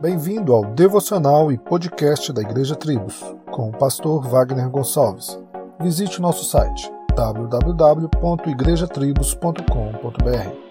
Bem-vindo ao devocional e podcast da Igreja Tribos, com o pastor Wagner Gonçalves. Visite o nosso site www.igrejatribos.com.br.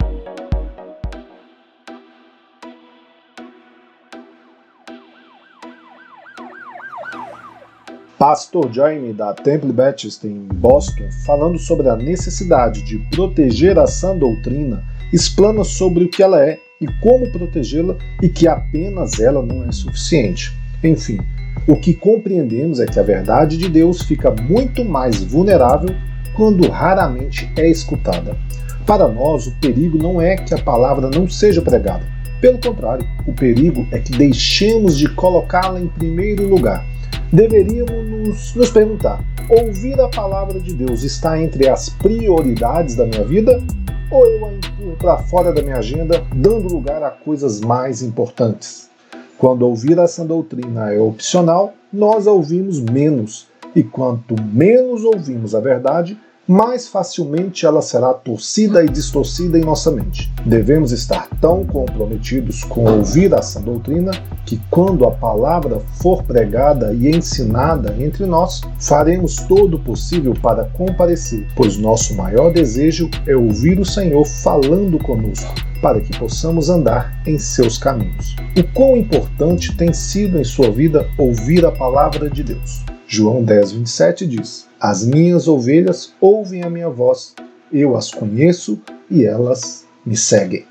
Pastor Jaime da Temple Baptist em Boston, falando sobre a necessidade de proteger a sã doutrina, explana sobre o que ela é e como protegê-la e que apenas ela não é suficiente. Enfim, o que compreendemos é que a verdade de Deus fica muito mais vulnerável quando raramente é escutada. Para nós, o perigo não é que a palavra não seja pregada. Pelo contrário, o perigo é que deixemos de colocá-la em primeiro lugar. Deveríamos nos, nos perguntar: ouvir a palavra de Deus está entre as prioridades da minha vida ou eu a empurro para fora da minha agenda, dando lugar a coisas mais importantes. Quando ouvir essa doutrina é opcional, nós a ouvimos menos, e quanto menos ouvimos a verdade, mais facilmente ela será torcida e distorcida em nossa mente. Devemos estar tão comprometidos com ouvir essa doutrina que, quando a palavra for pregada e ensinada entre nós, faremos todo o possível para comparecer, pois nosso maior desejo é ouvir o Senhor falando conosco para que possamos andar em seus caminhos. O quão importante tem sido em sua vida ouvir a palavra de Deus. João 10, 27 diz: As minhas ovelhas ouvem a minha voz, eu as conheço e elas me seguem.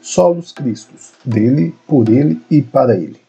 Solos Cristos, dele, por ele e para ele.